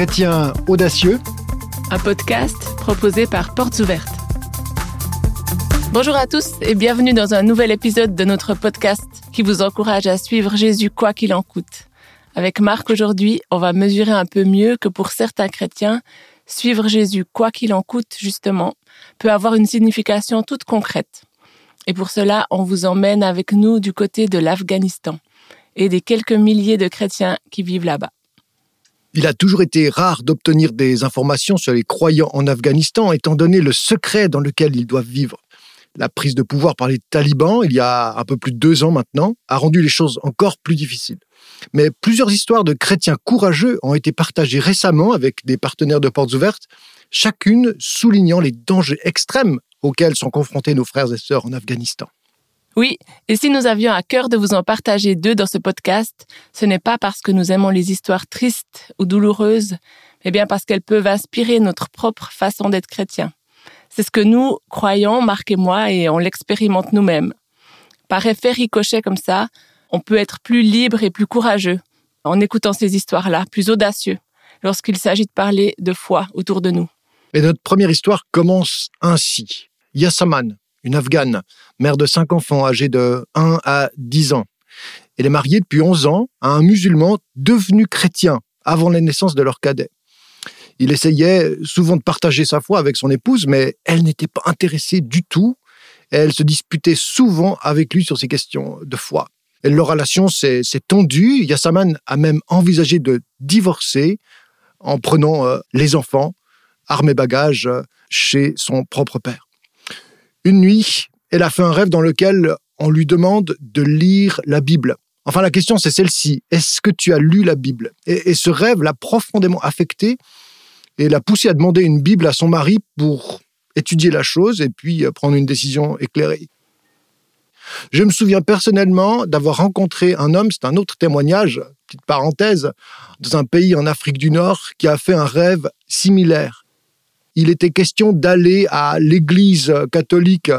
Chrétiens audacieux, un podcast proposé par Portes Ouvertes. Bonjour à tous et bienvenue dans un nouvel épisode de notre podcast qui vous encourage à suivre Jésus quoi qu'il en coûte. Avec Marc aujourd'hui, on va mesurer un peu mieux que pour certains chrétiens, suivre Jésus quoi qu'il en coûte justement peut avoir une signification toute concrète. Et pour cela, on vous emmène avec nous du côté de l'Afghanistan et des quelques milliers de chrétiens qui vivent là-bas. Il a toujours été rare d'obtenir des informations sur les croyants en Afghanistan, étant donné le secret dans lequel ils doivent vivre. La prise de pouvoir par les talibans, il y a un peu plus de deux ans maintenant, a rendu les choses encore plus difficiles. Mais plusieurs histoires de chrétiens courageux ont été partagées récemment avec des partenaires de portes ouvertes, chacune soulignant les dangers extrêmes auxquels sont confrontés nos frères et sœurs en Afghanistan. Oui, et si nous avions à cœur de vous en partager deux dans ce podcast, ce n'est pas parce que nous aimons les histoires tristes ou douloureuses, mais bien parce qu'elles peuvent inspirer notre propre façon d'être chrétien. C'est ce que nous croyons, Marc et moi, et on l'expérimente nous-mêmes. Par effet ricochet comme ça, on peut être plus libre et plus courageux en écoutant ces histoires-là, plus audacieux, lorsqu'il s'agit de parler de foi autour de nous. Et notre première histoire commence ainsi. Yassaman, une Afghane, mère de cinq enfants âgés de 1 à 10 ans. Elle est mariée depuis 11 ans à un musulman devenu chrétien avant la naissance de leur cadet. Il essayait souvent de partager sa foi avec son épouse, mais elle n'était pas intéressée du tout. Elle se disputait souvent avec lui sur ces questions de foi. Et leur relation s'est tendue. Yassaman a même envisagé de divorcer en prenant euh, les enfants, armes et bagages, euh, chez son propre père. Une nuit, elle a fait un rêve dans lequel on lui demande de lire la Bible. Enfin, la question, c'est celle-ci. Est-ce que tu as lu la Bible? Et, ce rêve l'a profondément affectée et l'a poussée à demander une Bible à son mari pour étudier la chose et puis euh, prendre une décision éclairée. Je me souviens personnellement d'avoir rencontré un homme, c'est un autre témoignage, petite parenthèse, dans un pays en Afrique du Nord qui a fait un rêve similaire il était question d'aller à l'église catholique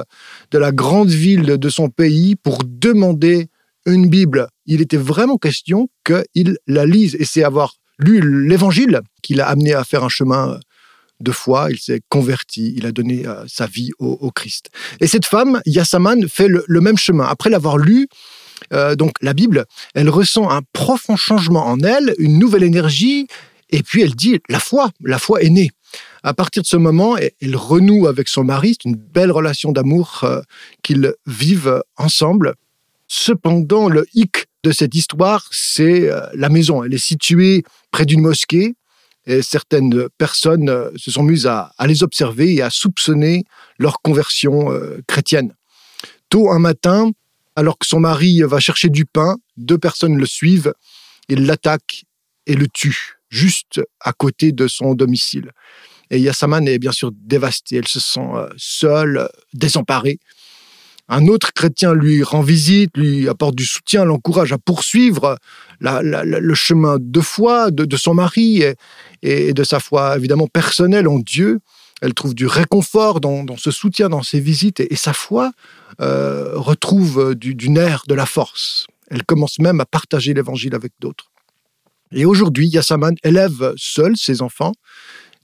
de la grande ville de son pays pour demander une Bible. Il était vraiment question qu'il la lise. Et c'est avoir lu l'évangile qui l'a amené à faire un chemin de foi. Il s'est converti, il a donné euh, sa vie au, Christ. Et cette femme, Yassaman, fait le, même chemin. Après l'avoir lu, euh, donc la Bible, elle ressent un profond changement en elle, une nouvelle énergie, et puis elle dit, la foi, la foi est née. À partir de ce moment, elle renoue avec son mari. C'est une belle relation d'amour euh, qu'ils vivent ensemble. Cependant, le hic de cette histoire, c'est euh, la maison. Elle est située près d'une mosquée et certaines personnes euh, se sont mises à, les observer et à soupçonner leur conversion chrétienne. Tôt un matin, alors que son mari va chercher du pain, deux personnes le suivent, ils l'attaquent et le tuent, juste à côté de son domicile. Et Yassaman est bien sûr dévastée, elle se sent euh, seule, désemparée. Un autre chrétien lui rend visite, lui apporte du soutien, l'encourage à poursuivre le chemin de foi de, son mari et, de sa foi évidemment personnelle en Dieu. Elle trouve du réconfort dans, ce soutien, dans ses visites, et, sa foi euh, retrouve du, du nerf, de la force. Elle commence même à partager l'évangile avec d'autres. Et aujourd'hui, Yassaman élève seul ses enfants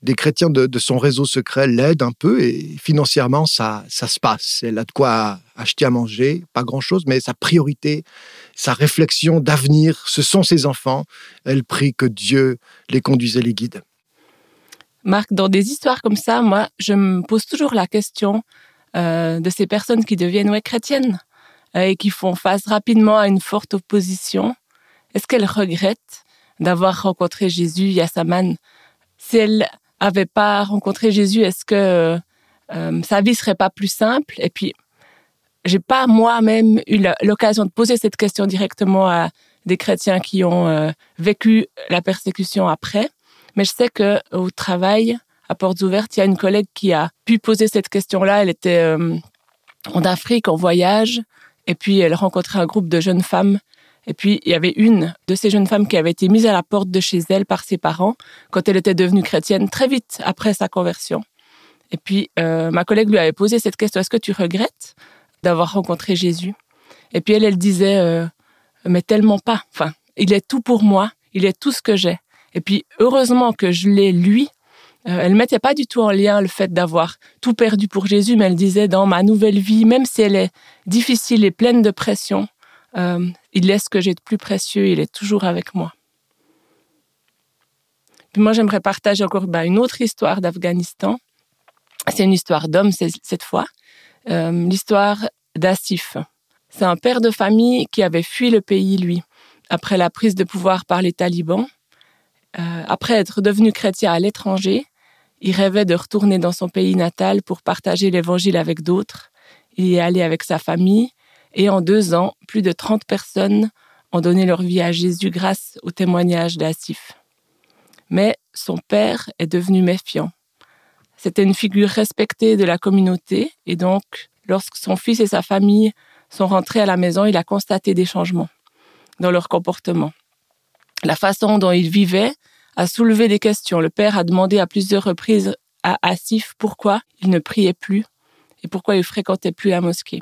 des chrétiens de, son réseau secret l'aident un peu et financièrement, ça, ça se passe. Elle a de quoi acheter à manger, pas grand-chose, mais sa priorité, sa réflexion d'avenir, ce sont ses enfants. Elle prie que Dieu les conduise et les guide. Marc, dans des histoires comme ça, moi, je me pose toujours la question euh, de ces personnes qui deviennent chrétiennes euh, et qui font face rapidement à une forte opposition. Est-ce qu'elles regrettent d'avoir rencontré Jésus, Yassaman Si elle avait pas rencontré Jésus, est-ce que euh, sa vie serait pas plus simple? Et puis, j'ai pas moi-même eu l'occasion de poser cette question directement à des chrétiens qui ont euh, vécu la persécution après, mais je sais que au travail, à Portes Ouvertes, il y a une collègue qui a pu poser cette question-là. Elle était euh, en Afrique, en voyage, et puis elle rencontrait un groupe de jeunes femmes et puis, il y avait une de ces jeunes femmes qui avait été mise à la porte de chez elle par ses parents quand elle était devenue chrétienne très vite après sa conversion. Et puis, euh, ma collègue lui avait posé cette question, est-ce que tu regrettes d'avoir rencontré Jésus? Et puis, elle, elle disait, euh, mais tellement pas. Enfin, il est tout pour moi, il est tout ce que j'ai. Et puis, heureusement que je l'ai lui. Euh, elle mettait pas du tout en lien le fait d'avoir tout perdu pour Jésus, mais elle disait dans ma nouvelle vie, même si elle est difficile et pleine de pression, il est ce que j'ai de plus précieux, il est toujours avec moi. Moi, j'aimerais partager encore bah, une autre histoire d'Afghanistan. C'est une histoire d'homme cette fois, euh, l'histoire d'Asif. C'est un père de famille qui avait fui le pays, lui, après la prise de pouvoir par les talibans. Euh, après être devenu chrétien à l'étranger, il rêvait de retourner dans son pays natal pour partager l'évangile avec d'autres. Il y est allé avec sa famille et en deux ans, plus de 30 personnes ont donné leur vie à Jésus grâce au témoignage d'Asif. Mais son père est devenu méfiant. C'était une figure respectée de la communauté et donc, lorsque son fils et sa famille sont rentrés à la maison, il a constaté des changements dans leur comportement. La façon dont ils vivaient a soulevé des questions. Le père a demandé à plusieurs reprises à Asif pourquoi il ne priait plus et pourquoi il fréquentait plus la mosquée.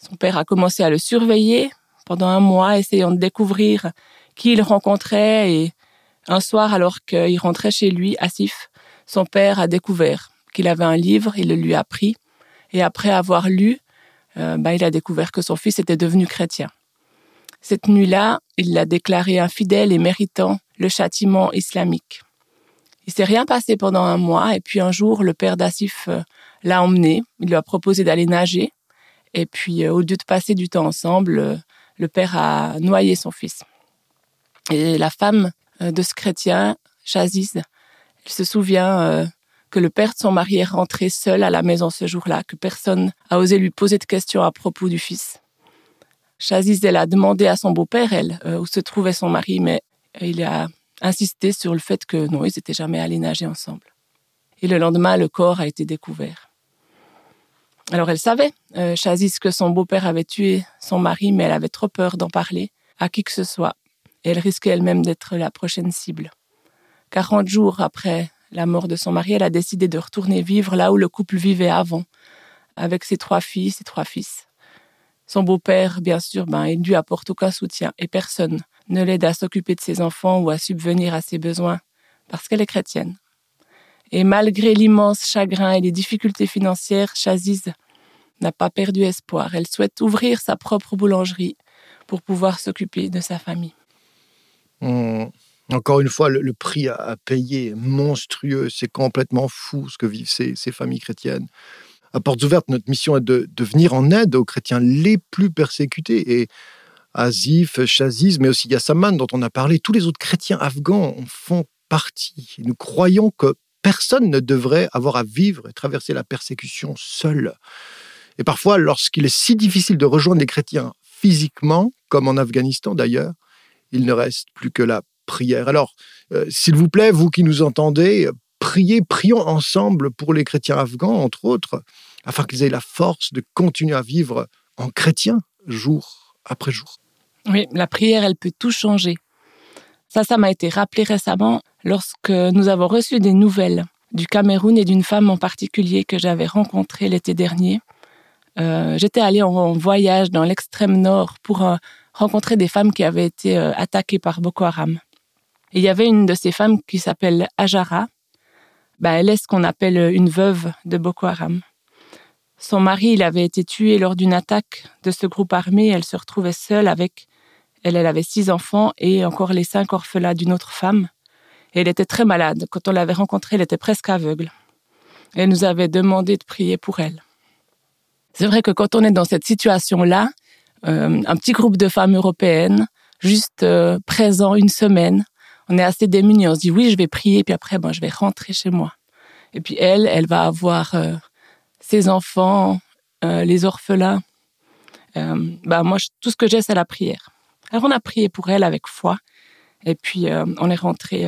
Son père a commencé à le surveiller pendant un mois, essayant de découvrir qui il rencontrait et un soir, alors qu'il rentrait chez lui, Asif, son père a découvert qu'il avait un livre, il le lui a pris, et après avoir lu, euh, bah, il a découvert que son fils était devenu chrétien. Cette nuit-là, il l'a déclaré infidèle et méritant le châtiment islamique. Il s'est rien passé pendant un mois et puis un jour, le père d'Assif euh, l'a emmené. Il lui a proposé d'aller nager. Et puis, euh, au lieu de passer du temps ensemble, le père a noyé son fils. Et la femme de ce chrétien, Chaziz, elle se souvient que le père de son mari est rentré seul à la maison ce jour-là, que personne a osé lui poser de questions à propos du fils. Chaziz, elle a demandé à son beau-père, elle, euh, où se trouvait son mari, mais il a insisté sur le fait que non, ils n'étaient jamais allés nager ensemble. Et le lendemain, le corps a été découvert. Alors elle savait, euh, Chaziz, que son beau-père avait tué son mari, mais elle avait trop peur d'en parler à qui que ce soit. Elle risquait elle-même d'être la prochaine cible. Quarante jours après la mort de son mari, elle a décidé de retourner vivre là où le couple vivait avant, avec ses trois filles, ses trois fils. Son beau-père, bien sûr, ben, il lui apporte aucun soutien et personne ne l'aide à s'occuper de ses enfants ou à subvenir à ses besoins parce qu'elle est chrétienne. Et malgré l'immense chagrin et les difficultés financières, Chaziz n'a pas perdu espoir. Elle souhaite ouvrir sa propre boulangerie pour pouvoir s'occuper de sa famille. Mmh. Encore une fois, le, prix à, payer est monstrueux. C'est complètement fou ce que vivent ces, familles chrétiennes. À Portes Ouvertes, notre mission est de, venir en aide aux chrétiens les plus persécutés. Et Azif, Chaziz, mais aussi Yassaman, dont on a parlé, tous les autres chrétiens afghans font partie. Nous croyons que personne ne devrait avoir à vivre et traverser la persécution seul. Et parfois, lorsqu'il est si difficile de rejoindre les chrétiens physiquement, comme en Afghanistan d'ailleurs, il ne reste plus que la prière. Alors, euh, s'il vous plaît, vous qui nous entendez, priez, prions ensemble pour les chrétiens afghans, entre autres, afin qu'ils aient la force de continuer à vivre en chrétien jour après jour. Oui, la prière, elle peut tout changer. Ça, ça m'a été rappelé récemment lorsque nous avons reçu des nouvelles du Cameroun et d'une femme en particulier que j'avais rencontrée l'été dernier. Euh, j'étais allée en voyage dans l'extrême nord pour euh, rencontrer des femmes qui avaient été attaquées par Boko Haram il y avait une de ces femmes qui s'appelle Ajara. Bah, elle est ce qu'on appelle une veuve de Boko Haram. Son mari, il avait été tué lors d'une attaque de ce groupe armé. Elle se retrouvait seule avec, elle, elle avait six enfants et encore les cinq orphelins d'une autre femme. Et elle était très malade. Quand on l'avait rencontrée, elle était presque aveugle. elle nous avait demandé de prier pour elle. C'est vrai que quand on est dans cette situation-là, euh, un petit groupe de femmes européennes, juste euh, présent une semaine, on est assez démunis. On se dit oui, je vais prier, puis après, bon, je vais rentrer chez moi. Et puis elle, elle va avoir euh, ses enfants, euh, les orphelins. Bah moi, tout ce que j'ai, c'est la prière. Alors on a prié pour elle avec foi, et puis on est rentré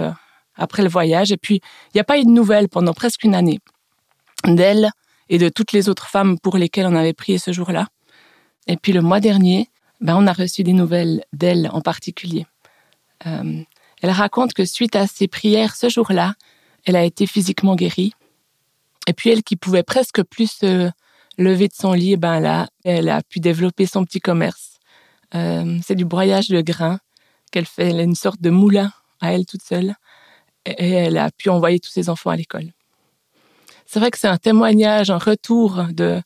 après le voyage. Et puis il n'y a pas eu de nouvelles pendant presque une année d'elle et de toutes les autres femmes pour lesquelles on avait prié ce jour-là. Et puis le mois dernier, ben, on a reçu des nouvelles d'elle en particulier. Elle raconte que suite à ses prières ce jour-là, elle a été physiquement guérie. Et puis elle qui pouvait presque plus se lever de son lit, ben là, elle a pu développer son petit commerce. Euh, c'est du broyage de grains qu'elle fait. Elle a une sorte de moulin à elle toute seule et elle a pu envoyer tous ses enfants à l'école. C'est vrai que c'est un témoignage, un retour de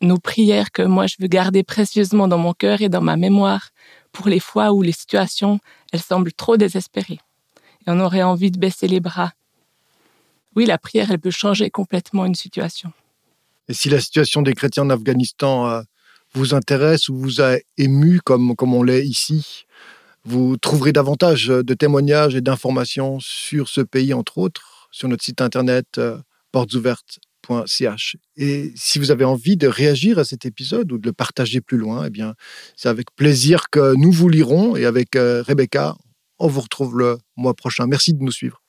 nos prières que moi je veux garder précieusement dans mon cœur et dans ma mémoire pour les fois où les situations, elles semblent trop désespérées. Et on aurait envie de baisser les bras. Oui, la prière, elle peut changer complètement une situation. Et si la situation des chrétiens en Afghanistan euh, vous intéresse ou vous a ému comme, comme on l'est ici, vous trouverez davantage de témoignages et d'informations sur ce pays, entre autres, sur notre site internet euh, portesouvertes.ch. Et si vous avez envie de réagir à cet épisode ou de le partager plus loin, eh bien, c'est avec plaisir que nous vous lirons et avec euh, Rebecca, on vous retrouve le mois prochain. Merci de nous suivre.